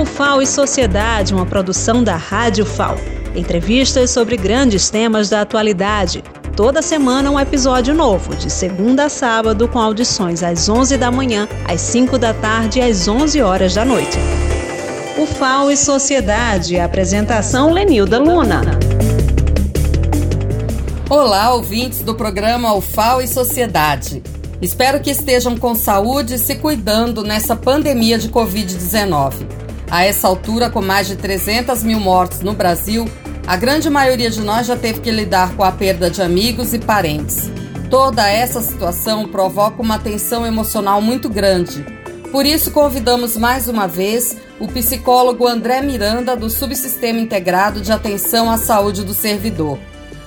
O FAO e Sociedade, uma produção da Rádio FAO. Entrevistas sobre grandes temas da atualidade. Toda semana um episódio novo, de segunda a sábado, com audições às 11 da manhã, às 5 da tarde e às 11 horas da noite. O FAO e Sociedade, apresentação Lenilda Luna. Olá, ouvintes do programa UFAO e Sociedade. Espero que estejam com saúde e se cuidando nessa pandemia de Covid-19. A essa altura, com mais de 300 mil mortes no Brasil, a grande maioria de nós já teve que lidar com a perda de amigos e parentes. Toda essa situação provoca uma tensão emocional muito grande. Por isso, convidamos mais uma vez o psicólogo André Miranda, do Subsistema Integrado de Atenção à Saúde do Servidor.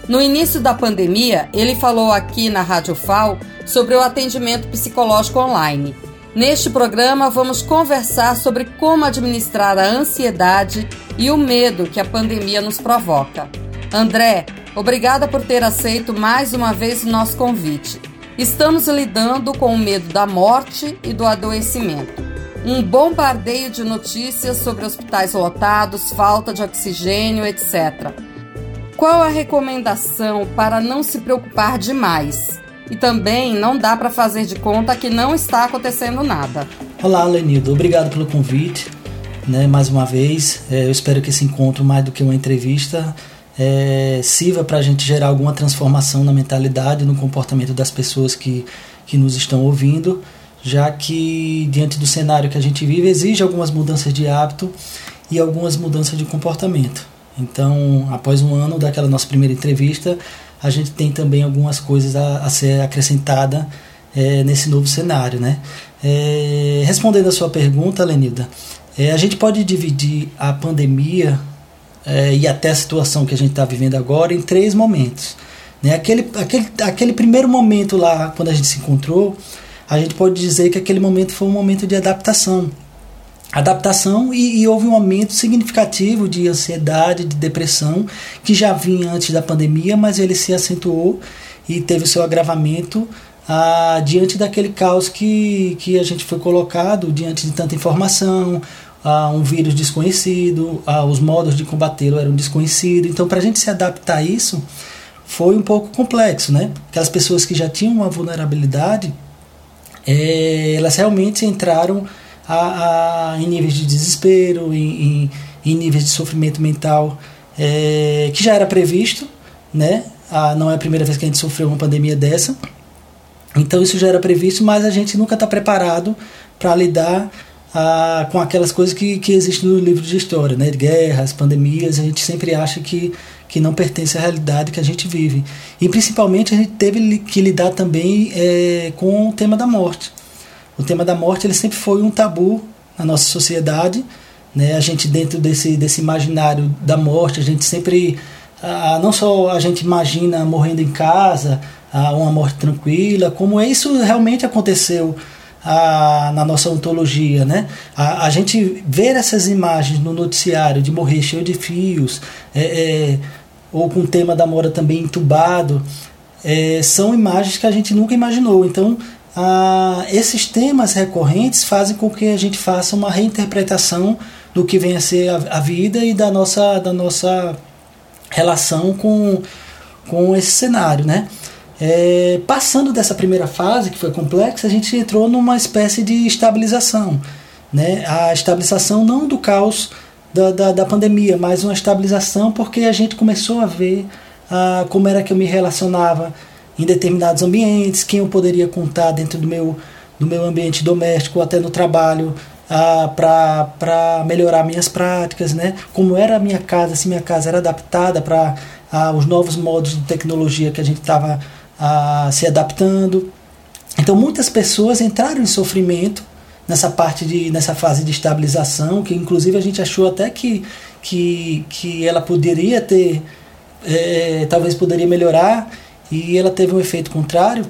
No início da pandemia, ele falou aqui na Rádio FAO sobre o atendimento psicológico online. Neste programa, vamos conversar sobre como administrar a ansiedade e o medo que a pandemia nos provoca. André, obrigada por ter aceito mais uma vez o nosso convite. Estamos lidando com o medo da morte e do adoecimento. Um bombardeio de notícias sobre hospitais lotados, falta de oxigênio, etc. Qual a recomendação para não se preocupar demais? E também não dá para fazer de conta que não está acontecendo nada. Olá, Lenildo. Obrigado pelo convite. Né, mais uma vez, é, eu espero que esse encontro, mais do que uma entrevista, é, sirva para a gente gerar alguma transformação na mentalidade, no comportamento das pessoas que, que nos estão ouvindo, já que, diante do cenário que a gente vive, exige algumas mudanças de hábito e algumas mudanças de comportamento. Então, após um ano daquela nossa primeira entrevista, a gente tem também algumas coisas a, a ser acrescentada é, nesse novo cenário, né? É, respondendo a sua pergunta, Lenilda, é, a gente pode dividir a pandemia é, e até a situação que a gente está vivendo agora em três momentos. Né? Aquele, aquele, aquele primeiro momento lá, quando a gente se encontrou, a gente pode dizer que aquele momento foi um momento de adaptação adaptação e, e, houve um aumento significativo de ansiedade, de depressão, que já vinha antes da pandemia, mas ele se acentuou e teve o seu agravamento ah, diante daquele caos que, que a gente foi colocado, diante de tanta informação, ah, um vírus desconhecido, ah, os modos de combatê-lo eram desconhecidos. Então, para a gente se adaptar a isso, foi um pouco complexo, né? Aquelas pessoas que já tinham uma vulnerabilidade, é, elas realmente entraram a, a, em níveis de desespero, em, em, em níveis de sofrimento mental, é, que já era previsto, né? A, não é a primeira vez que a gente sofreu uma pandemia dessa. Então isso já era previsto, mas a gente nunca está preparado para lidar a, com aquelas coisas que, que existem no livro de história, né? Guerras, pandemias, a gente sempre acha que, que não pertence à realidade que a gente vive. E principalmente a gente teve que lidar também é, com o tema da morte. O tema da morte ele sempre foi um tabu na nossa sociedade. Né? A gente, dentro desse, desse imaginário da morte, a gente sempre. Ah, não só a gente imagina morrendo em casa, ah, uma morte tranquila, como isso realmente aconteceu na nossa ontologia. Né? A, a gente ver essas imagens no noticiário de morrer cheio de fios, é, é, ou com o tema da mora também entubado, é, são imagens que a gente nunca imaginou. Então, ah, esses temas recorrentes fazem com que a gente faça uma reinterpretação do que vem a ser a, a vida e da nossa, da nossa relação com, com esse cenário, né? É, passando dessa primeira fase, que foi complexa, a gente entrou numa espécie de estabilização. Né? A estabilização não do caos da, da, da pandemia, mas uma estabilização porque a gente começou a ver ah, como era que eu me relacionava em determinados ambientes, quem eu poderia contar dentro do meu, do meu ambiente doméstico, até no trabalho, ah, para melhorar minhas práticas, né? como era a minha casa, se minha casa era adaptada para ah, os novos modos de tecnologia que a gente estava ah, se adaptando. Então muitas pessoas entraram em sofrimento nessa parte de nessa fase de estabilização, que inclusive a gente achou até que, que, que ela poderia ter, é, talvez poderia melhorar, e ela teve um efeito contrário.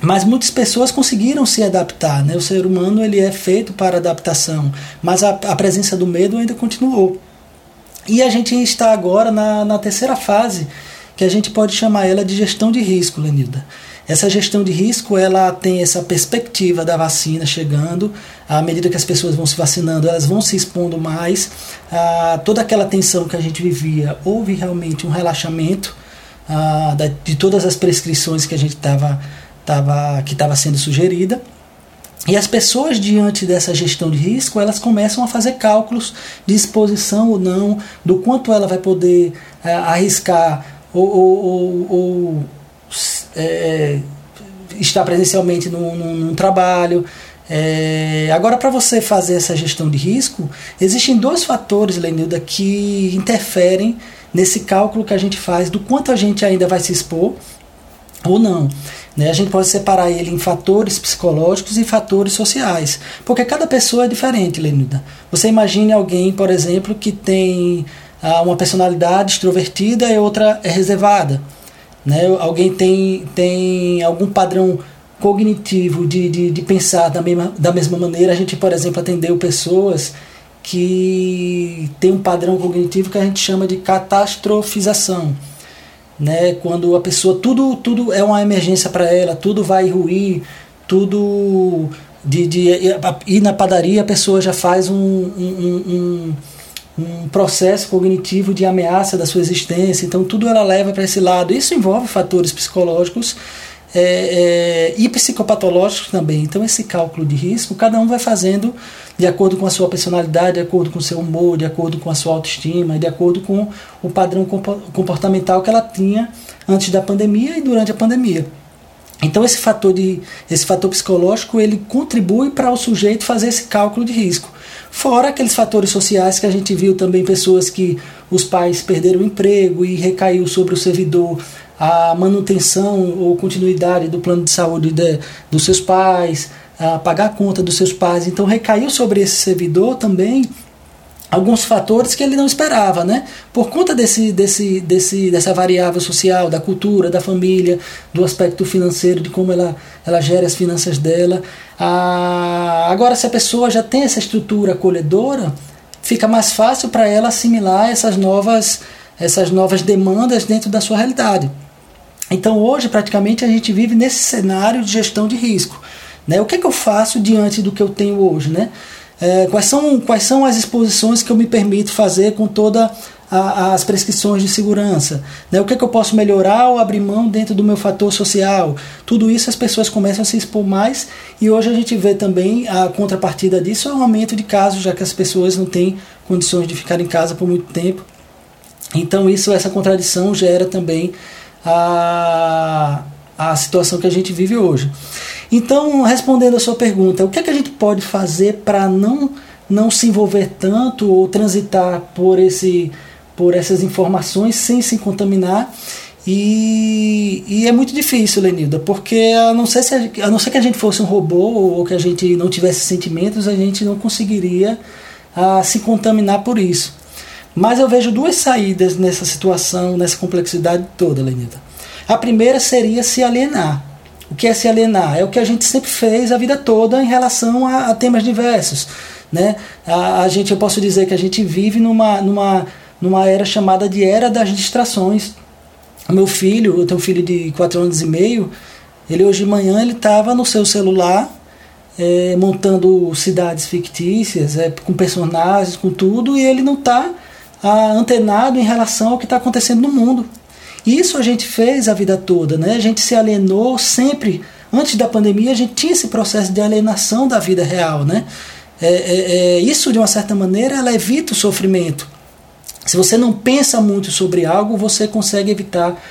Mas muitas pessoas conseguiram se adaptar, né? O ser humano ele é feito para adaptação, mas a, a presença do medo ainda continuou. E a gente está agora na, na terceira fase, que a gente pode chamar ela de gestão de risco, Lenilda. Essa gestão de risco ela tem essa perspectiva da vacina chegando, à medida que as pessoas vão se vacinando, elas vão se expondo mais. Ah, toda aquela tensão que a gente vivia, houve realmente um relaxamento da, de todas as prescrições que a gente estava tava, que estava sendo sugerida. E as pessoas, diante dessa gestão de risco, elas começam a fazer cálculos de exposição ou não, do quanto ela vai poder é, arriscar ou, ou, ou, ou é, estar presencialmente num, num trabalho. É, agora, para você fazer essa gestão de risco, existem dois fatores, Lenilda, que interferem nesse cálculo que a gente faz do quanto a gente ainda vai se expor ou não. Né? A gente pode separar ele em fatores psicológicos e fatores sociais, porque cada pessoa é diferente, Lenilda. Você imagine alguém, por exemplo, que tem ah, uma personalidade extrovertida e outra é reservada. Né? Alguém tem, tem algum padrão cognitivo de, de, de pensar da mesma, da mesma maneira. A gente, por exemplo, atendeu pessoas que têm um padrão cognitivo que a gente chama de catastrofização né? Quando a pessoa tudo tudo é uma emergência para ela, tudo vai ruir, tudo de, de ir na padaria a pessoa já faz um, um, um, um processo cognitivo de ameaça da sua existência, então tudo ela leva para esse lado. Isso envolve fatores psicológicos é, é, e psicopatológicos também. Então, esse cálculo de risco, cada um vai fazendo de acordo com a sua personalidade, de acordo com o seu humor, de acordo com a sua autoestima, de acordo com o padrão comportamental que ela tinha antes da pandemia e durante a pandemia. Então esse fator de esse fator psicológico ele contribui para o sujeito fazer esse cálculo de risco. Fora aqueles fatores sociais que a gente viu também pessoas que os pais perderam o emprego e recaiu sobre o servidor a manutenção ou continuidade do plano de saúde de, dos seus pais, a pagar a conta dos seus pais. Então recaiu sobre esse servidor também alguns fatores que ele não esperava, né? Por conta desse, desse, desse, dessa variável social, da cultura, da família, do aspecto financeiro, de como ela, ela gera as finanças dela. Ah, agora, se a pessoa já tem essa estrutura acolhedora, fica mais fácil para ela assimilar essas novas, essas novas demandas dentro da sua realidade. Então hoje praticamente a gente vive nesse cenário de gestão de risco. Né? O que, é que eu faço diante do que eu tenho hoje? Né? É, quais, são, quais são as exposições que eu me permito fazer com todas as prescrições de segurança? Né? O que, é que eu posso melhorar ou abrir mão dentro do meu fator social? Tudo isso as pessoas começam a se expor mais e hoje a gente vê também a contrapartida disso é um aumento de casos, já que as pessoas não têm condições de ficar em casa por muito tempo. Então isso, essa contradição gera também a, a situação que a gente vive hoje. Então, respondendo a sua pergunta, o que, é que a gente pode fazer para não, não se envolver tanto ou transitar por, esse, por essas informações sem se contaminar? E, e, é muito difícil, Lenilda, porque a não, ser se a, a, não ser que a gente fosse um robô ou que a gente não tivesse sentimentos, a gente não conseguiria a, se contaminar por isso. Mas eu vejo duas saídas nessa situação, nessa complexidade toda, Lenita. A primeira seria se alienar. O que é se alienar? É o que a gente sempre fez a vida toda em relação a, a temas diversos. Né? A, a, gente, eu posso dizer que a gente vive numa, numa, numa era chamada de era das distrações. O meu filho, eu tenho um filho de 4 anos e meio, ele hoje de manhã ele estava no seu celular é, montando cidades fictícias, é, com personagens, com tudo, e ele não está antenado em relação ao que está acontecendo no mundo. Isso a gente fez a vida toda, né? A gente se alienou sempre. Antes da pandemia, a gente tinha esse processo de alienação da vida real, né? É, é, é, isso, de uma certa maneira, ela evita o sofrimento. Se você não pensa muito sobre algo, você consegue evitar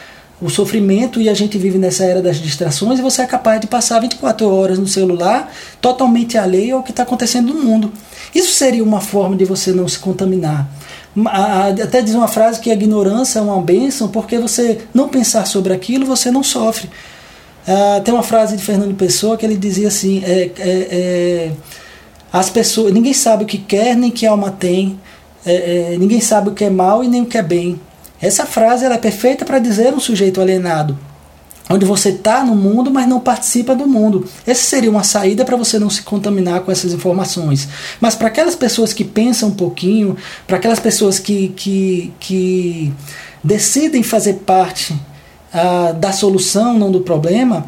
o sofrimento e a gente vive nessa era das distrações e você é capaz de passar 24 horas no celular totalmente alheio ao que está acontecendo no mundo. Isso seria uma forma de você não se contaminar. Até diz uma frase que a ignorância é uma bênção, porque você não pensar sobre aquilo, você não sofre. Uh, tem uma frase de Fernando Pessoa que ele dizia assim: é, é, é, as pessoas, ninguém sabe o que quer nem que alma tem, é, é, ninguém sabe o que é mal e nem o que é bem. Essa frase ela é perfeita para dizer um sujeito alienado onde você está no mundo, mas não participa do mundo. Essa seria uma saída para você não se contaminar com essas informações. Mas para aquelas pessoas que pensam um pouquinho, para aquelas pessoas que, que, que decidem fazer parte ah, da solução, não do problema,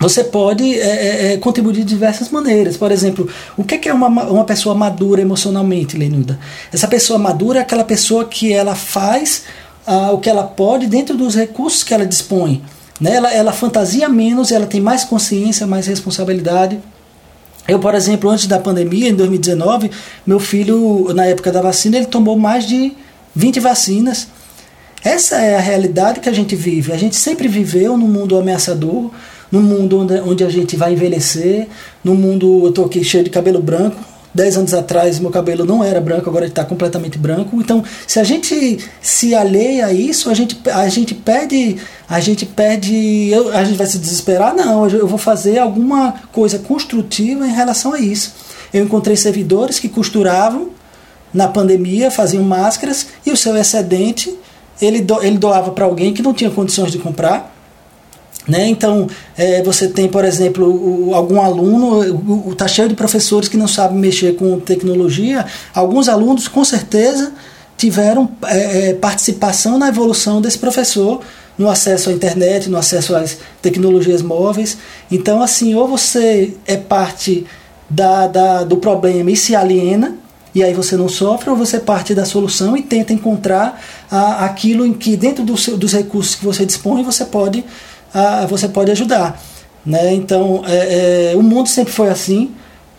você pode é, é, é, contribuir de diversas maneiras. Por exemplo, o que é uma, uma pessoa madura emocionalmente, Lenilda? Essa pessoa madura é aquela pessoa que ela faz ah, o que ela pode dentro dos recursos que ela dispõe. Né? Ela, ela fantasia menos, ela tem mais consciência, mais responsabilidade. Eu, por exemplo, antes da pandemia, em 2019, meu filho, na época da vacina, ele tomou mais de 20 vacinas. Essa é a realidade que a gente vive. A gente sempre viveu num mundo ameaçador, num mundo onde, onde a gente vai envelhecer, num mundo. Eu estou aqui cheio de cabelo branco. Dez anos atrás meu cabelo não era branco, agora ele está completamente branco. Então, se a gente se alheia a isso, a gente, a gente perde. A gente perde. Eu, a gente vai se desesperar? Não, eu vou fazer alguma coisa construtiva em relação a isso. Eu encontrei servidores que costuravam na pandemia, faziam máscaras e o seu excedente ele, do, ele doava para alguém que não tinha condições de comprar. Né? Então, é, você tem, por exemplo, algum aluno, está cheio de professores que não sabem mexer com tecnologia. Alguns alunos, com certeza, tiveram é, é participação na evolução desse professor, no acesso à internet, no acesso às tecnologias móveis. Então, assim, ou você é parte da, da, do problema e se aliena, e aí você não sofre, ou você parte da solução e tenta encontrar ah, aquilo em que, dentro do seu, dos recursos que você dispõe, você pode, ah, você pode ajudar. Né? Então, é, é, o mundo sempre foi assim.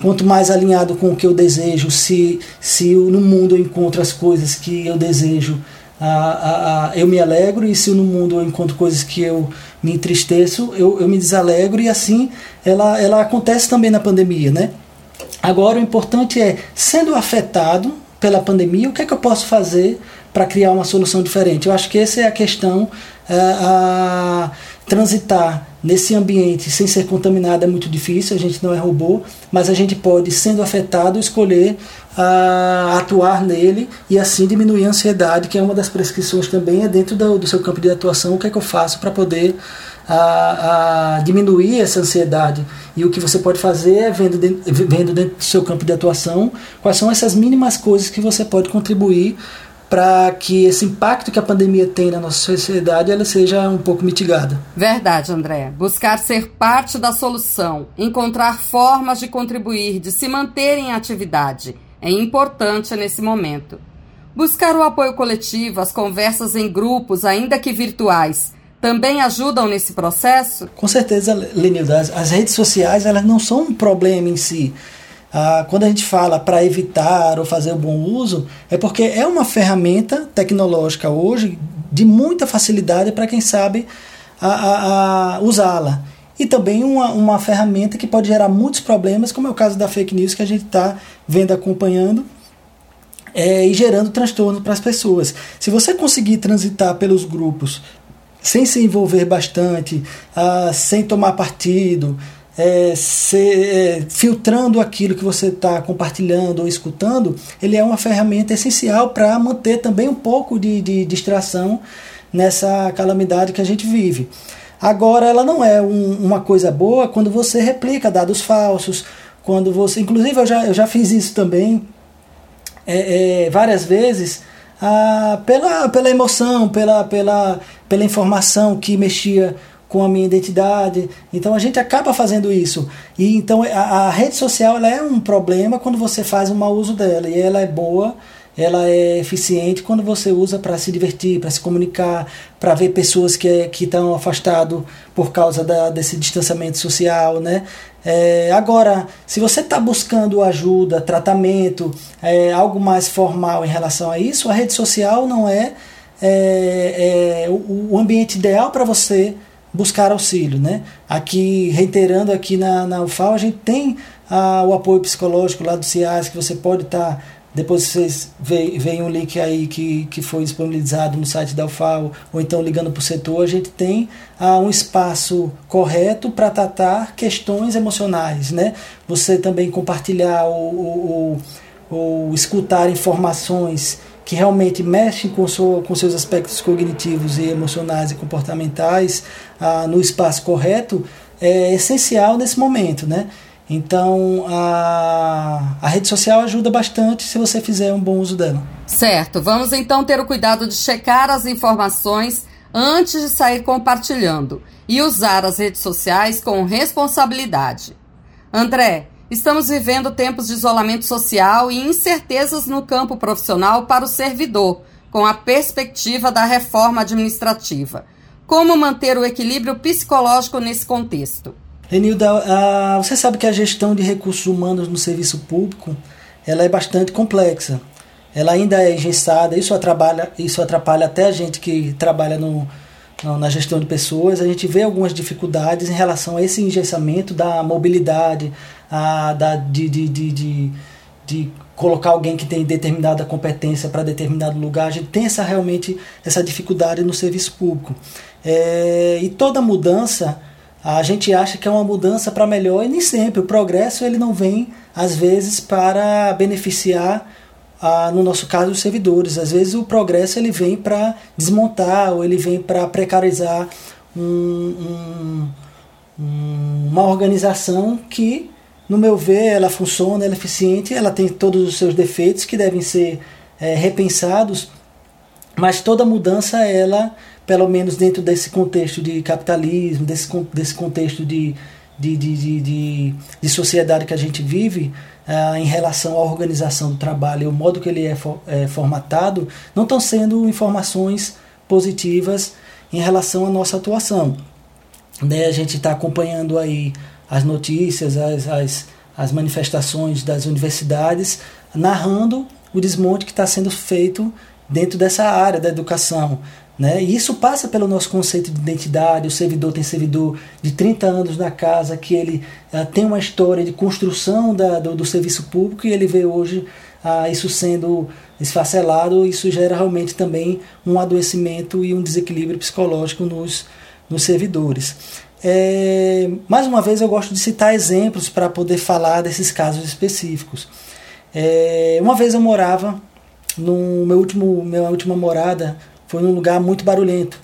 Quanto mais alinhado com o que eu desejo, se, se no mundo eu encontro as coisas que eu desejo, ah, eu me alegro, e se no mundo eu encontro coisas que eu me entristeço, eu, eu me desalegro, e assim ela, ela acontece também na pandemia. Né? Agora, o importante é, sendo afetado pela pandemia, o que é que eu posso fazer para criar uma solução diferente? Eu acho que essa é a questão. É, a transitar nesse ambiente sem ser contaminado é muito difícil, a gente não é robô, mas a gente pode, sendo afetado, escolher a, atuar nele e assim diminuir a ansiedade, que é uma das prescrições também, é dentro do, do seu campo de atuação, o que é que eu faço para poder a, a, diminuir essa ansiedade. E o que você pode fazer é vendo dentro, vendo dentro do seu campo de atuação quais são essas mínimas coisas que você pode contribuir para que esse impacto que a pandemia tem na nossa sociedade ela seja um pouco mitigada. Verdade, André. Buscar ser parte da solução, encontrar formas de contribuir, de se manter em atividade, é importante nesse momento. Buscar o apoio coletivo, as conversas em grupos, ainda que virtuais, também ajudam nesse processo? Com certeza, Lenilda. As redes sociais elas não são um problema em si. Ah, quando a gente fala para evitar ou fazer o bom uso, é porque é uma ferramenta tecnológica hoje de muita facilidade para quem sabe usá-la. E também uma, uma ferramenta que pode gerar muitos problemas, como é o caso da fake news que a gente está vendo, acompanhando, é, e gerando transtorno para as pessoas. Se você conseguir transitar pelos grupos sem se envolver bastante, ah, sem tomar partido, é, é, filtrando aquilo que você está compartilhando ou escutando, ele é uma ferramenta essencial para manter também um pouco de, de distração nessa calamidade que a gente vive. Agora, ela não é um, uma coisa boa quando você replica dados falsos, quando você. Inclusive, eu já, eu já fiz isso também é, é várias vezes ah, pela, pela emoção, pela, pela, pela informação que mexia com a minha identidade. Então a gente acaba fazendo isso. E então a, a rede social ela é um problema quando você faz um mau uso dela. E ela é boa, ela é eficiente quando você usa para se divertir, para se comunicar, para ver pessoas que que estão afastadas por causa da, desse distanciamento social, né? É, agora, se você está buscando ajuda, tratamento, é, algo mais formal em relação a isso, a rede social não é, é, é o, o ambiente ideal para você buscar auxílio. Né? Aqui, reiterando aqui na, na UFAL, a gente tem o apoio psicológico lá do CIAS, que você pode estar... Tá, depois vocês veem um link aí que, que foi disponibilizado no site da UFAO, ou então ligando para o setor, a gente tem um espaço correto para tratar questões emocionais. Né? Você também compartilhar ou, ou escutar informações que realmente mexem com, com seus aspectos cognitivos e emocionais e comportamentais ah, no espaço correto é essencial nesse momento, né? Então a, a rede social ajuda bastante se você fizer um bom uso dela. Certo, vamos então ter o cuidado de checar as informações antes de sair compartilhando. e usar as redes sociais com responsabilidade. André, estamos vivendo tempos de isolamento social e incertezas no campo profissional para o servidor, com a perspectiva da reforma administrativa. Como manter o equilíbrio psicológico nesse contexto? Renilda, você sabe que a gestão de recursos humanos no serviço público ela é bastante complexa. Ela ainda é engessada, isso atrapalha, isso atrapalha até a gente que trabalha no, na gestão de pessoas. A gente vê algumas dificuldades em relação a esse engessamento da mobilidade, a, da, de, de, de, de, colocar alguém que tem determinada competência para determinado lugar. A gente tem essa, realmente essa dificuldade no serviço público. É, e toda mudança a gente acha que é uma mudança para melhor e nem sempre. O progresso ele não vem, às vezes, para beneficiar, ah, no nosso caso, os servidores. Às vezes o progresso ele vem para desmontar ou ele vem para precarizar um, um, uma organização que, no meu ver, ela funciona, ela é eficiente, ela tem todos os seus defeitos que devem ser é, repensados, mas toda mudança ela pelo menos dentro desse contexto de capitalismo, desse, desse contexto de, de, de, de, de sociedade que a gente vive, uh, em relação à organização do trabalho e o modo que ele é, é formatado, não estão sendo informações positivas em relação à nossa atuação. Né? A gente está acompanhando aí as notícias, as, as, as manifestações das universidades, narrando o desmonte que está sendo feito dentro dessa área da educação. Né? E isso passa pelo nosso conceito de identidade. O servidor tem servidor de 30 anos na casa, que ele uh, tem uma história de construção da, do, do, serviço público e ele vê hoje uh, isso sendo esfacelado. Isso gera realmente também um adoecimento e um desequilíbrio psicológico nos, nos servidores. É, mais uma vez, eu gosto de citar exemplos para poder falar desses casos específicos. É, uma vez eu morava no meu último, minha última morada foi num lugar muito barulhento.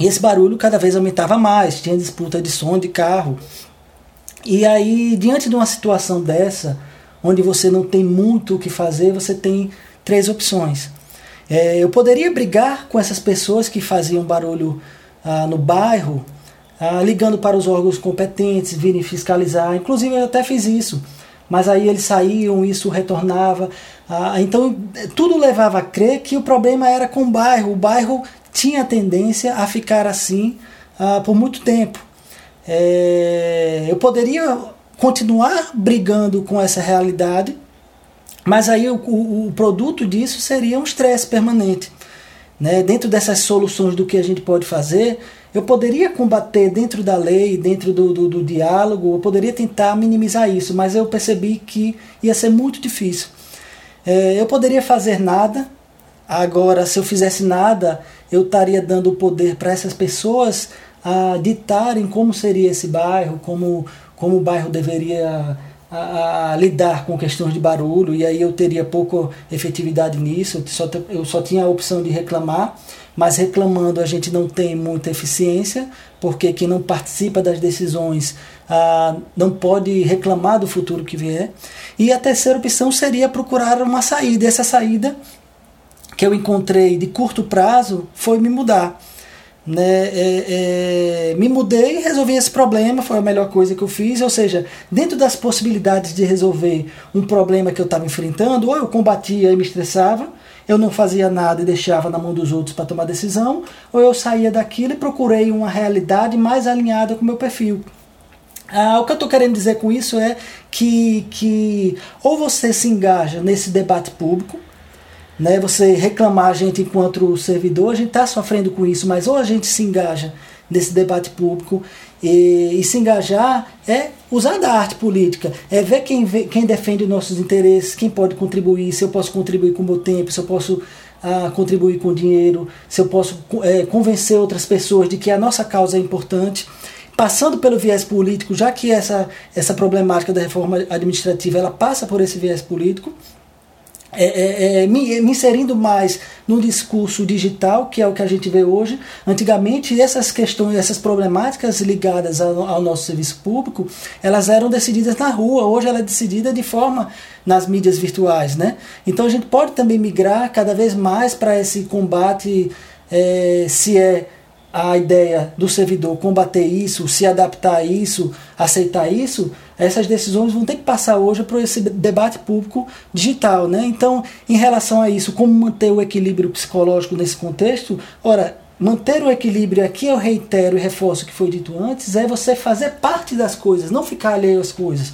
E esse barulho cada vez aumentava mais, tinha disputa de som de carro. E aí, diante de uma situação dessa, onde você não tem muito o que fazer, você tem três opções. É, eu poderia brigar com essas pessoas que faziam barulho ah, no bairro, ah, ligando para os órgãos competentes, virem fiscalizar. Inclusive, eu até fiz isso. Mas aí eles saíam, isso retornava. Ah, então, tudo levava a crer que o problema era com o bairro. O bairro tinha tendência a ficar assim ah, por muito tempo. É, eu poderia continuar brigando com essa realidade, mas aí o, o, o produto disso seria um estresse permanente. Né? Dentro dessas soluções do que a gente pode fazer, eu poderia combater dentro da lei, dentro do, do, do diálogo, eu poderia tentar minimizar isso, mas eu percebi que ia ser muito difícil. É, eu poderia fazer nada, agora, se eu fizesse nada, eu estaria dando o poder para essas pessoas a ditarem como seria esse bairro, como, como o bairro deveria a, a, lidar com questões de barulho, e aí eu teria pouca efetividade nisso, eu só, eu só tinha a opção de reclamar, mas reclamando a gente não tem muita eficiência, porque quem não participa das decisões ah, não pode reclamar do futuro que vier. E a terceira opção seria procurar uma saída. Essa saída que eu encontrei de curto prazo foi me mudar. Né, é, é, me mudei resolvi esse problema, foi a melhor coisa que eu fiz. Ou seja, dentro das possibilidades de resolver um problema que eu estava enfrentando, ou eu combatia e me estressava, eu não fazia nada e deixava na mão dos outros para tomar decisão, ou eu saía daquilo e procurei uma realidade mais alinhada com o meu perfil. Ah, o que eu estou querendo dizer com isso é que, que ou você se engaja nesse debate público, né, você reclamar a gente enquanto servidor, a gente está sofrendo com isso, mas ou a gente se engaja nesse debate público e, e, se engajar é usar da arte política, é ver quem, quem defende nossos interesses, quem pode contribuir, se eu posso contribuir com o meu tempo, se eu posso ah, contribuir com dinheiro, se eu posso é, convencer outras pessoas de que a nossa causa é importante. Passando pelo viés político, já que essa, essa problemática da reforma administrativa ela passa por esse viés político, é, é, é, me, me, inserindo mais no discurso digital, que é o que a gente vê hoje. Antigamente, essas questões, essas problemáticas ligadas ao, ao, nosso serviço público, elas eram decididas na rua. Hoje ela é decidida de forma nas mídias virtuais, né? Então a gente pode também migrar cada vez mais para esse combate, é, se é a ideia do servidor combater isso, se adaptar a isso, aceitar isso, essas decisões vão ter que passar hoje para esse debate público digital. Né? Então, em relação a isso, como manter o equilíbrio psicológico nesse contexto? Ora, manter o equilíbrio, aqui eu reitero e reforço o que foi dito antes, é você fazer parte das coisas, não ficar alheio às coisas.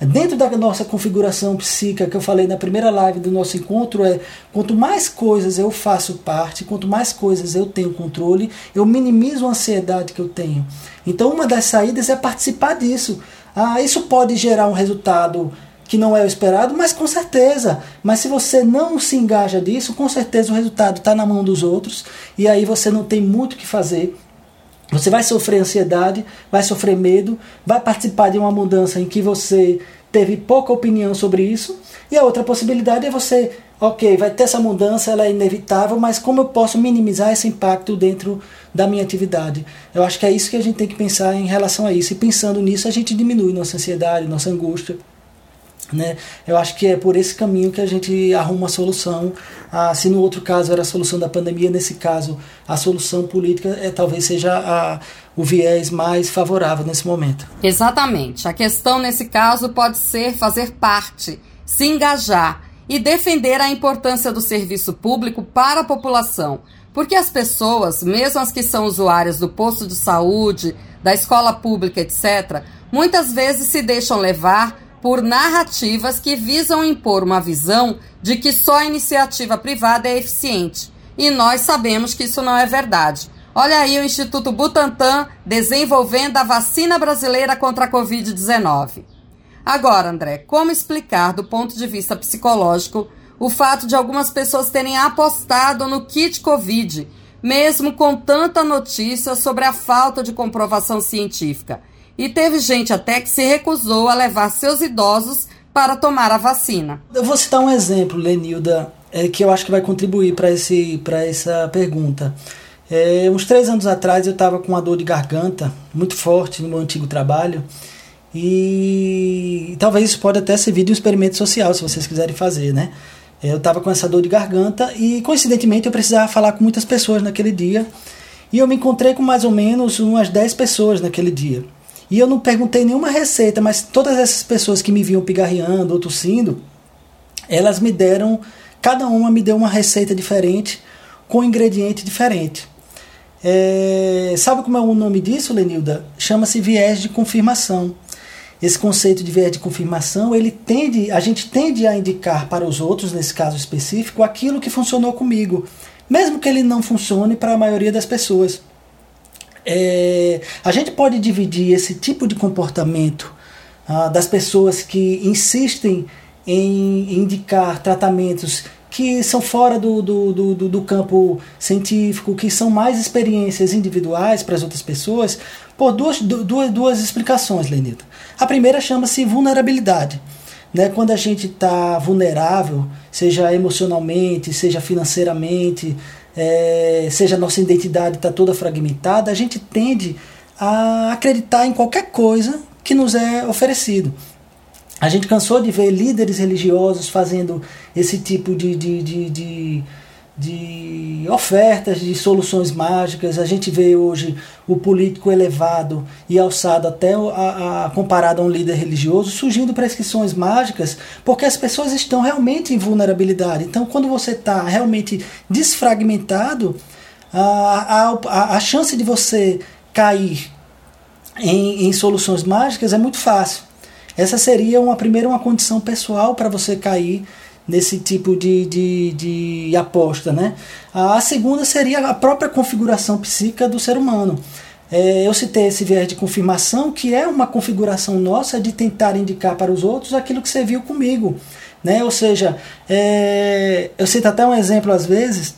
Dentro da nossa configuração psíquica que eu falei na primeira live do nosso encontro é quanto mais coisas eu faço parte, quanto mais coisas eu tenho controle, eu minimizo a ansiedade que eu tenho. Então uma das saídas é participar disso. Ah, isso pode gerar um resultado que não é o esperado, mas com certeza. Mas se você não se engaja disso, com certeza o resultado está na mão dos outros e aí você não tem muito o que fazer. Você vai sofrer ansiedade, vai sofrer medo, vai participar de uma mudança em que você teve pouca opinião sobre isso. E a outra possibilidade é você, ok, vai ter essa mudança, ela é inevitável, mas como eu posso minimizar esse impacto dentro da minha atividade? Eu acho que é isso que a gente tem que pensar em relação a isso. E pensando nisso, a gente diminui nossa ansiedade, nossa angústia. Né? Eu acho que é por esse caminho que a gente arruma uma solução. Ah, se no outro caso era a solução da pandemia, nesse caso a solução política é, talvez seja a, o viés mais favorável nesse momento. Exatamente. A questão nesse caso pode ser fazer parte, se engajar e defender a importância do serviço público para a população. Porque as pessoas, mesmo as que são usuárias do posto de saúde, da escola pública, etc., muitas vezes se deixam levar por narrativas que visam impor uma visão de que só a iniciativa privada é eficiente. E nós sabemos que isso não é verdade. Olha aí o Instituto Butantan desenvolvendo a vacina brasileira contra a Covid-19. Agora, André, como explicar do ponto de vista psicológico o fato de algumas pessoas terem apostado no kit Covid, mesmo com tanta notícia sobre a falta de comprovação científica? E teve gente até que se recusou a levar seus idosos para tomar a vacina. Eu vou citar um exemplo, Lenilda, é, que eu acho que vai contribuir para essa pergunta. É, uns três anos atrás eu estava com uma dor de garganta muito forte no meu antigo trabalho e, talvez isso pode até servir de um experimento social se vocês quiserem fazer, né? É, eu estava com essa dor de garganta e coincidentemente eu precisava falar com muitas pessoas naquele dia e eu me encontrei com mais ou menos umas 10 pessoas naquele dia. E eu não perguntei nenhuma receita, mas todas essas pessoas que me viam pigarreando ou tossindo, elas me deram, cada uma me deu uma receita diferente, com ingrediente diferente. É, sabe como é o nome disso, Lenilda? Chama-se viés de confirmação. Esse conceito de viés de confirmação, ele tende, a gente tende a indicar para os outros, nesse caso específico, aquilo que funcionou comigo, mesmo que ele não funcione para a maioria das pessoas. É, a gente pode dividir esse tipo de comportamento ah, das pessoas que insistem em indicar tratamentos que são fora do, do, do, do, campo científico, que são mais experiências individuais para as outras pessoas, por duas, duas, duas explicações, Lenita. A primeira chama-se vulnerabilidade. Né? Quando a gente está vulnerável, seja emocionalmente, seja financeiramente, é, seja nossa identidade está toda fragmentada, a gente tende a acreditar em qualquer coisa que nos é oferecido. A gente cansou de ver líderes religiosos fazendo esse tipo de, de, de, de de ofertas de soluções mágicas. A gente vê hoje o político elevado e alçado até a, a, comparado a um líder religioso surgindo prescrições mágicas porque as pessoas estão realmente em vulnerabilidade. Então, quando você está realmente desfragmentado, a, a, a chance de você cair em, em soluções mágicas é muito fácil. Essa seria uma primeira uma condição pessoal para você cair nesse tipo de, de, de aposta. Né? A segunda seria a própria configuração psíquica do ser humano. É, eu citei esse viés de confirmação, que é uma configuração nossa de tentar indicar para os outros aquilo que você viu comigo. Né? Ou seja, é, eu cito até um exemplo às vezes.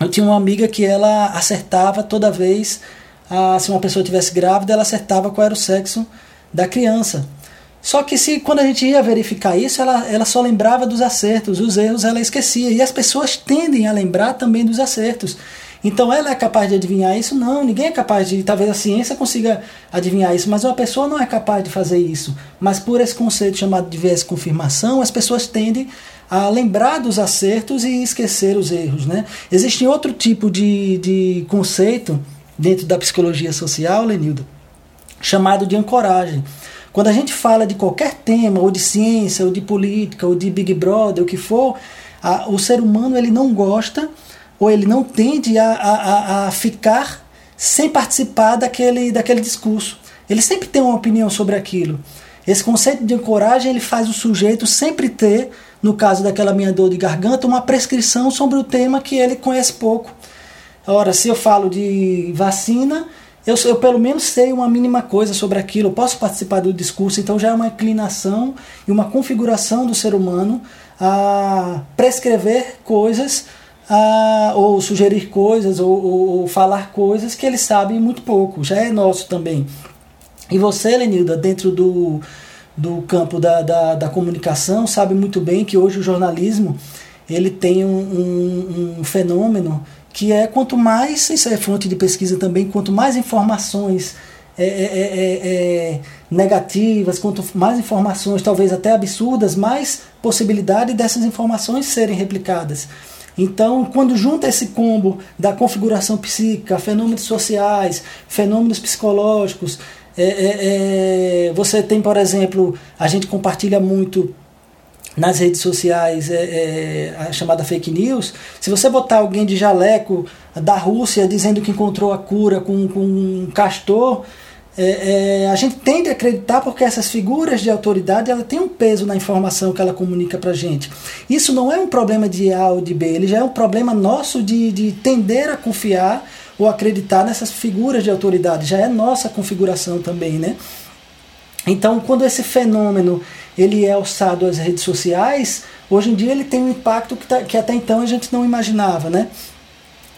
Eu tinha uma amiga que ela acertava toda vez, a, se uma pessoa tivesse grávida, ela acertava qual era o sexo da criança. Só que se quando a gente ia verificar isso, ela, ela só lembrava dos acertos, os erros ela esquecia. E as pessoas tendem a lembrar também dos acertos. Então ela é capaz de adivinhar isso? Não, ninguém é capaz de. Talvez a ciência consiga adivinhar isso, mas uma pessoa não é capaz de fazer isso. Mas por esse conceito chamado de viés confirmação, as pessoas tendem a lembrar dos acertos e esquecer os erros. Né? Existe outro tipo de, de conceito dentro da psicologia social, Lenildo, chamado de ancoragem. Quando a gente fala de qualquer tema, ou de ciência, ou de política, ou de Big Brother, o que for, a, o ser humano ele não gosta ou ele não tende a, a, a ficar sem participar daquele, daquele discurso. Ele sempre tem uma opinião sobre aquilo. Esse conceito de ancoragem ele faz o sujeito sempre ter, no caso daquela minha dor de garganta, uma prescrição sobre o tema que ele conhece pouco. Ora, se eu falo de vacina, eu, eu pelo menos sei uma mínima coisa sobre aquilo, eu posso participar do discurso, então já é uma inclinação e uma configuração do ser humano a prescrever coisas a, ou sugerir coisas ou, ou, ou, falar coisas que ele sabe muito pouco, já é nosso também. E você, Lenilda, dentro do, do campo da, da, da comunicação, sabe muito bem que hoje o jornalismo ele tem um, um, um fenômeno que é quanto mais, isso é fonte de pesquisa também, quanto mais informações é, é, é, é, negativas, quanto mais informações, talvez até absurdas, mais possibilidade dessas informações serem replicadas. Então, quando junta esse combo da configuração psíquica, fenômenos sociais, fenômenos psicológicos, é, você tem, por exemplo, a gente compartilha muito nas redes sociais é, é, a chamada fake news, se você botar alguém de jaleco da Rússia dizendo que encontrou a cura com, com um castor, é, é, a gente tende a acreditar porque essas figuras de autoridade ela tem um peso na informação que ela comunica para gente. Isso não é um problema de A ou de B, ele já é um problema nosso de, de tender a confiar ou acreditar nessas figuras de autoridade, já é nossa configuração também, né? Então, quando esse fenômeno ele é alçado às redes sociais, hoje em dia ele tem um impacto que, tá, que até então a gente não imaginava. Né?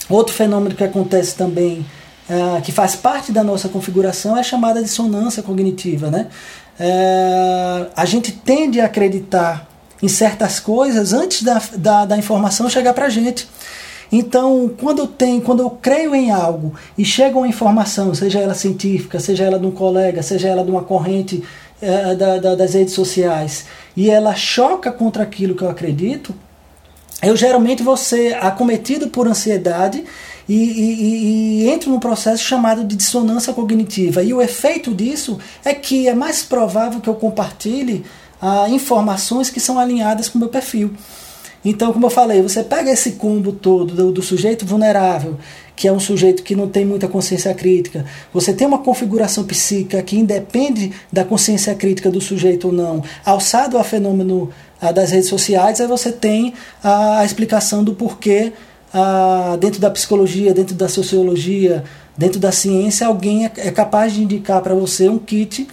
Outro fenômeno que acontece também, uh, que faz parte da nossa configuração, é a chamada dissonância cognitiva. Né? Uh, a gente tende a acreditar em certas coisas antes da, da, da informação chegar para a gente. Então, quando eu tenho, quando eu creio em algo e chega uma informação, seja ela científica, seja ela de um colega, seja ela de uma corrente é, da, da, das redes sociais e ela choca contra aquilo que eu acredito, eu geralmente vou ser acometido por ansiedade e, e, e, entro num processo chamado de dissonância cognitiva. E o efeito disso é que é mais provável que eu compartilhe ah, informações que são alinhadas com o meu perfil. Então, como eu falei, você pega esse combo todo do, do, sujeito vulnerável, que é um sujeito que não tem muita consciência crítica, você tem uma configuração psíquica que independe da consciência crítica do sujeito ou não, alçado a fenômeno a, das redes sociais, aí você tem a, a explicação do porquê, a, dentro da psicologia, dentro da sociologia, dentro da ciência, alguém é, é capaz de indicar para você um kit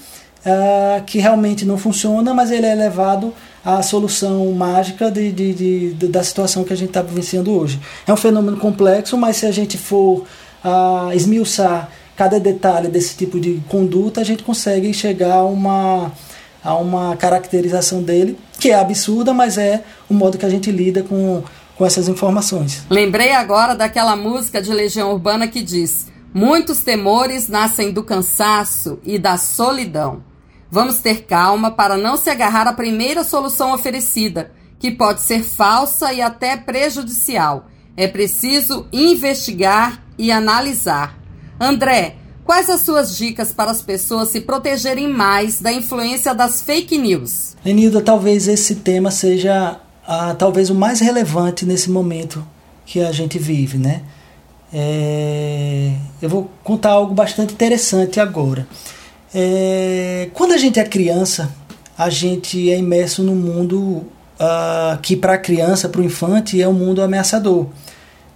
que realmente não funciona, mas ele é levado a solução mágica de, de, de, de da situação que a gente está vivenciando hoje. É um fenômeno complexo, mas se a gente for uh, esmiuçar cada detalhe desse tipo de conduta, a gente consegue chegar a uma, a uma caracterização dele, que é absurda, mas é o modo que a gente lida com, com essas informações. Lembrei agora daquela música de Legião Urbana que diz: Muitos temores nascem do cansaço e da solidão. Vamos ter calma para não se agarrar à primeira solução oferecida, que pode ser falsa e até prejudicial. É preciso investigar e analisar. André, quais as suas dicas para as pessoas se protegerem mais da influência das fake news? Lenilda, talvez esse tema seja ah, talvez o mais relevante nesse momento que a gente vive, né? É, eu vou contar algo bastante interessante agora. É, quando a gente é criança, a gente é imerso num mundo uh, que para a criança, para o infante, é um mundo ameaçador.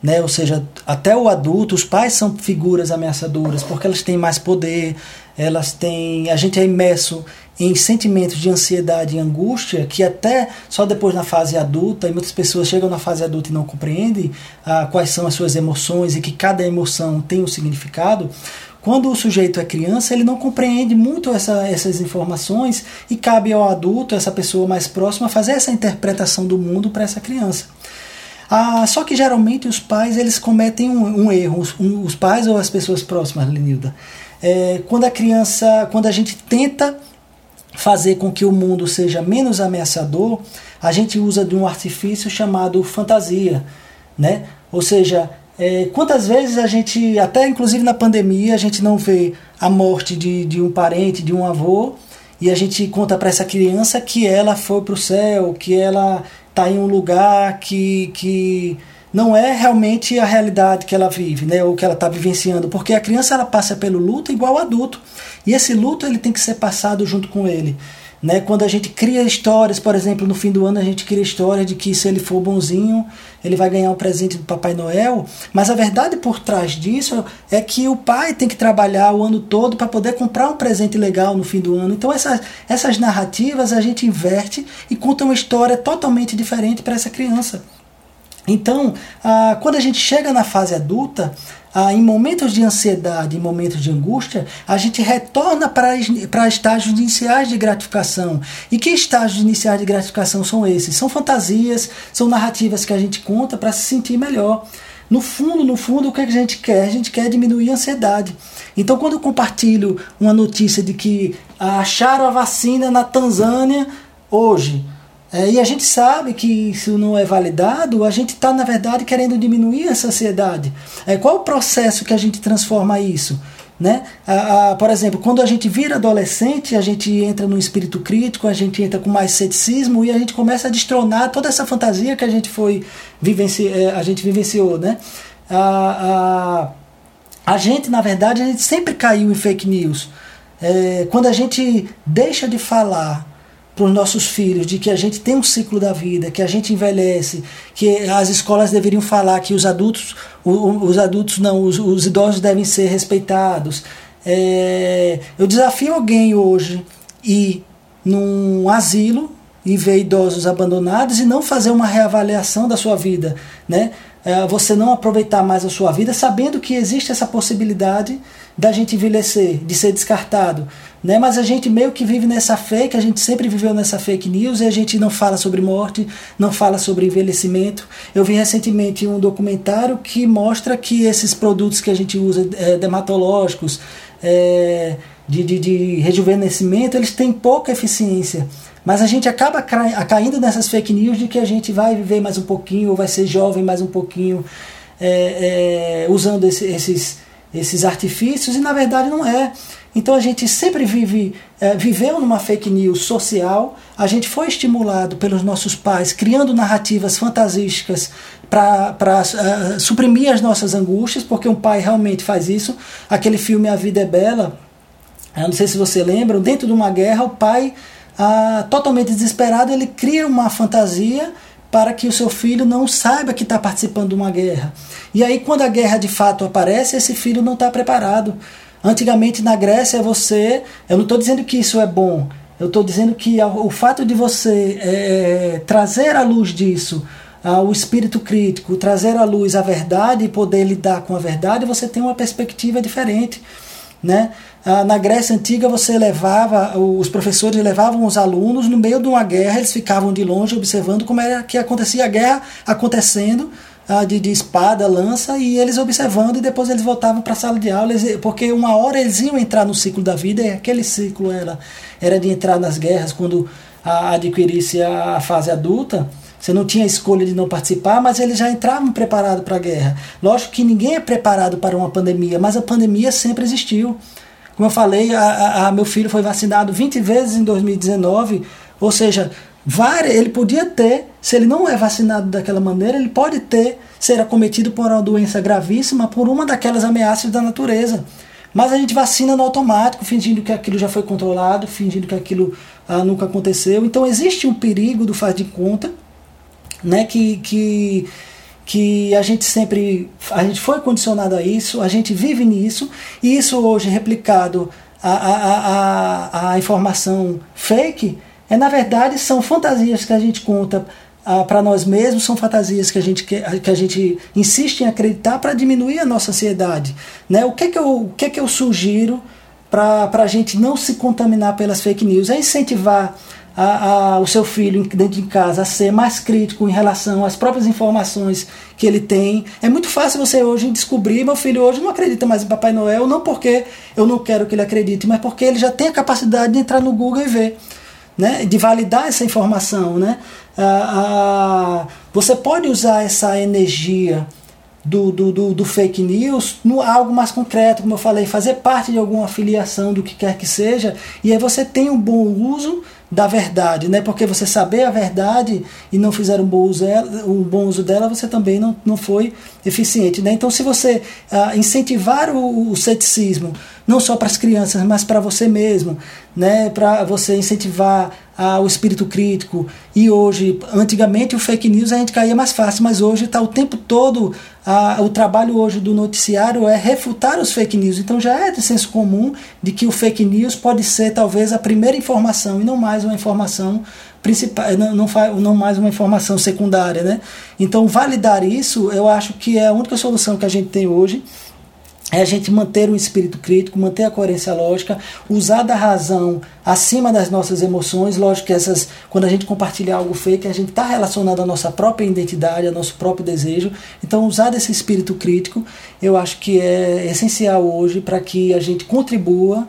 Né? Ou seja, até o adulto, os pais são figuras ameaçadoras, porque elas têm mais poder, elas têm. A gente é imerso em sentimentos de ansiedade e angústia que até só depois na fase adulta, e muitas pessoas chegam na fase adulta e não compreendem ah, quais são as suas emoções e que cada emoção tem um significado. Quando o sujeito é criança, ele não compreende muito essa, essas informações e cabe ao adulto, essa pessoa mais próxima, fazer essa interpretação do mundo para essa criança. Ah, só que geralmente os pais eles cometem um, um erro, os, um, os, pais ou as pessoas próximas, Lenilda. É, quando a criança, quando a gente tenta fazer com que o mundo seja menos ameaçador, a gente usa de um artifício chamado fantasia, né? Ou seja, É, quantas vezes a gente, até inclusive na pandemia, a gente não vê a morte de, de um parente, de um avô, e a gente conta para essa criança que ela foi para o céu, que ela está em um lugar que, que não é realmente a realidade que ela vive, né, ou que ela está vivenciando, porque a criança ela passa pelo luto igual ao adulto, e esse luto ele tem que ser passado junto com ele. Né? Quando a gente cria histórias, por exemplo, no fim do ano a gente cria história de que se ele for bonzinho, ele vai ganhar um presente do Papai Noel, mas a verdade por trás disso é que o pai tem que trabalhar o ano todo para poder comprar um presente legal no fim do ano. Então essas, essas narrativas a gente inverte e conta uma história totalmente diferente para essa criança. Então, ah, quando a gente chega na fase adulta, ah, em momentos de ansiedade, em momentos de angústia, a gente retorna para estágios iniciais de gratificação. E que estágios iniciais de gratificação são esses? São fantasias, são narrativas que a gente conta para se sentir melhor. No fundo, no fundo, o que a gente quer? A gente quer diminuir a ansiedade. Então, quando eu compartilho uma notícia de que acharam a vacina na Tanzânia hoje, é, e a gente sabe que isso não é validado, a gente está, na verdade, querendo diminuir essa ansiedade. É, qual o processo que a gente transforma isso? Né? A, a, por exemplo, quando a gente vira adolescente, a gente entra no espírito crítico, a gente entra com mais ceticismo e a gente começa a destronar toda essa fantasia que a gente foi vivenci, é, a gente vivenciou. Né? A, a, a gente, na verdade, a gente sempre caiu em fake news. É, quando a gente deixa de falar para os nossos filhos de que a gente tem um ciclo da vida, que a gente envelhece, que as escolas deveriam falar que os adultos, os adultos não, os, os idosos devem ser respeitados. É, eu desafio alguém hoje ir num asilo e ver idosos abandonados e não fazer uma reavaliação da sua vida, né? É, você não aproveitar mais a sua vida sabendo que existe essa possibilidade da gente envelhecer, de ser descartado. Né? Mas a gente meio que vive nessa fake, a gente sempre viveu nessa fake news e a gente não fala sobre morte, não fala sobre envelhecimento. Eu vi recentemente um documentário que mostra que esses produtos que a gente usa, é, dermatológicos, é, de, de, de rejuvenescimento, eles têm pouca eficiência. Mas a gente acaba caindo nessas fake news de que a gente vai viver mais um pouquinho, ou vai ser jovem mais um pouquinho, é, é, usando esse, esses, esses artifícios, e na verdade não é. Então a gente sempre vive, é, viveu numa fake news social, a gente foi estimulado pelos nossos pais, criando narrativas fantasísticas para uh, é, suprimir as nossas angústias, porque um pai realmente faz isso. Aquele filme A Vida é Bela, eu não sei se você lembra, dentro de uma guerra, o pai, uh, totalmente desesperado, ele cria uma fantasia para que o seu filho não saiba que está participando de uma guerra. E aí, quando a guerra de fato aparece, esse filho não está preparado. Antigamente na Grécia você, eu não estou dizendo que isso é bom, eu estou dizendo que o fato de você é, trazer à luz disso o espírito crítico, trazer à luz a verdade e poder lidar com a verdade, você tem uma perspectiva diferente. Né? Na Grécia Antiga você levava, os professores levavam os alunos no meio de uma guerra, eles ficavam de longe observando como era que acontecia a guerra acontecendo de, de, espada, lança, e eles observando, e depois eles voltavam para a sala de aula, porque uma hora eles iam entrar no ciclo da vida, e aquele ciclo era, era de entrar nas guerras quando a, adquirisse a fase adulta. Você não tinha escolha de não participar, mas eles já entravam preparados para a guerra. Lógico que ninguém é preparado para uma pandemia, mas a pandemia sempre existiu. Como eu falei, a, a, meu filho foi vacinado 20 vezes em 2019, ou seja, várias, ele podia ter, se ele não é vacinado daquela maneira, ele pode ter, ser acometido por uma doença gravíssima por uma daquelas ameaças da natureza. Mas a gente vacina no automático, fingindo que aquilo já foi controlado, fingindo que aquilo ah, nunca aconteceu. Então existe um perigo do faz de conta, né, que, que, que a gente sempre a gente foi condicionado a isso, a gente vive nisso, e isso hoje replicado a, a, a, a informação fake é na verdade são fantasias que a gente conta ah, para nós mesmos, são fantasias que a gente, que, a gente insiste em acreditar para diminuir a nossa ansiedade. Né? O que, é que, eu, o que, é que eu sugiro para a gente não se contaminar pelas fake news? É incentivar a, a, o seu filho dentro de casa a ser mais crítico em relação às próprias informações que ele tem. É muito fácil você hoje descobrir, meu filho hoje não acredita mais em Papai Noel, não porque eu não quero que ele acredite, mas porque ele já tem a capacidade de entrar no Google e ver né, de validar essa informação. Né? Ah, você pode usar essa energia do, do, do, do, fake news no algo mais concreto, como eu falei, fazer parte de alguma afiliação do que quer que seja, e aí você tem um bom uso da verdade, né? Porque você saber a verdade e não fizer um bom uso, um bom uso dela, você também não, não foi eficiente, né? Então, se você ah, incentivar o, o ceticismo, não só para as crianças, mas para você mesmo, né? Para você incentivar ah, o espírito crítico. E hoje, antigamente o fake news a gente caía mais fácil, mas hoje está o tempo todo ah, o trabalho hoje do noticiário é refutar os fake news. Então já é de senso comum de que o fake news pode ser talvez a primeira informação e não mais uma informação principal, não, não, não mais uma informação secundária. Né? Então validar isso eu acho que é a única solução que a gente tem hoje é a gente manter o espírito crítico, manter a coerência lógica, usar da razão acima das nossas emoções. Lógico que essas, quando a gente compartilha algo fake, a gente está relacionado à nossa própria identidade, ao nosso próprio desejo. Então, usar desse espírito crítico, eu acho que é essencial hoje para que a gente contribua,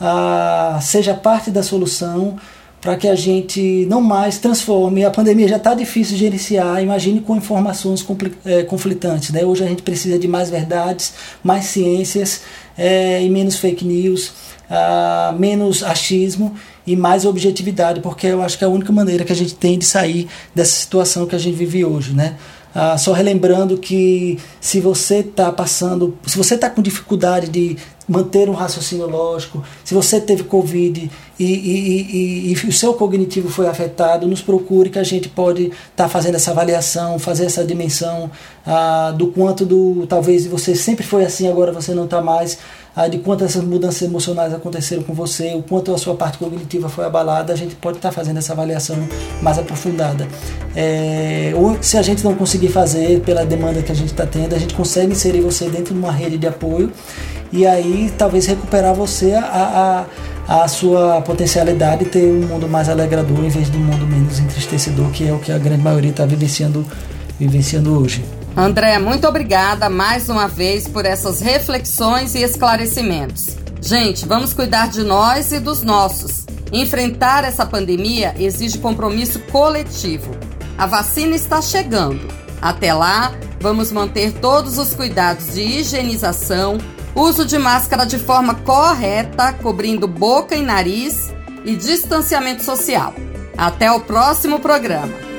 a, seja parte da solução para que a gente não mais transforme. A pandemia já está difícil de gerenciar, imagine com informações é, conflitantes. Né? Hoje a gente precisa de mais verdades, mais ciências é, e menos fake news, uh, menos achismo e mais objetividade, porque eu acho que é a única maneira que a gente tem de sair dessa situação que a gente vive hoje. Né? Ah, só relembrando que se você está passando, se você está com dificuldade de manter um raciocínio lógico, se você teve Covid e, e, e, e o seu cognitivo foi afetado, nos procure que a gente pode estar tá fazendo essa avaliação, fazer essa dimensão ah, do quanto do talvez você sempre foi assim, agora você não está mais ah, de quanto essas mudanças emocionais aconteceram com você, o quanto a sua parte cognitiva foi abalada, a gente pode estar fazendo essa avaliação mais aprofundada. É, ou se a gente não conseguir fazer pela demanda que a gente está tendo, a gente consegue inserir você dentro de uma rede de apoio e aí talvez recuperar você a, a, a sua potencialidade e ter um mundo mais alegrador em vez de um mundo menos entristecedor, que é o que a grande maioria está vivenciando, vivenciando hoje. André, muito obrigada mais uma vez por essas reflexões e esclarecimentos. Gente, vamos cuidar de nós e dos nossos. Enfrentar essa pandemia exige compromisso coletivo. A vacina está chegando. Até lá, vamos manter todos os cuidados de higienização, uso de máscara de forma correta, cobrindo boca e nariz e distanciamento social. Até o próximo programa.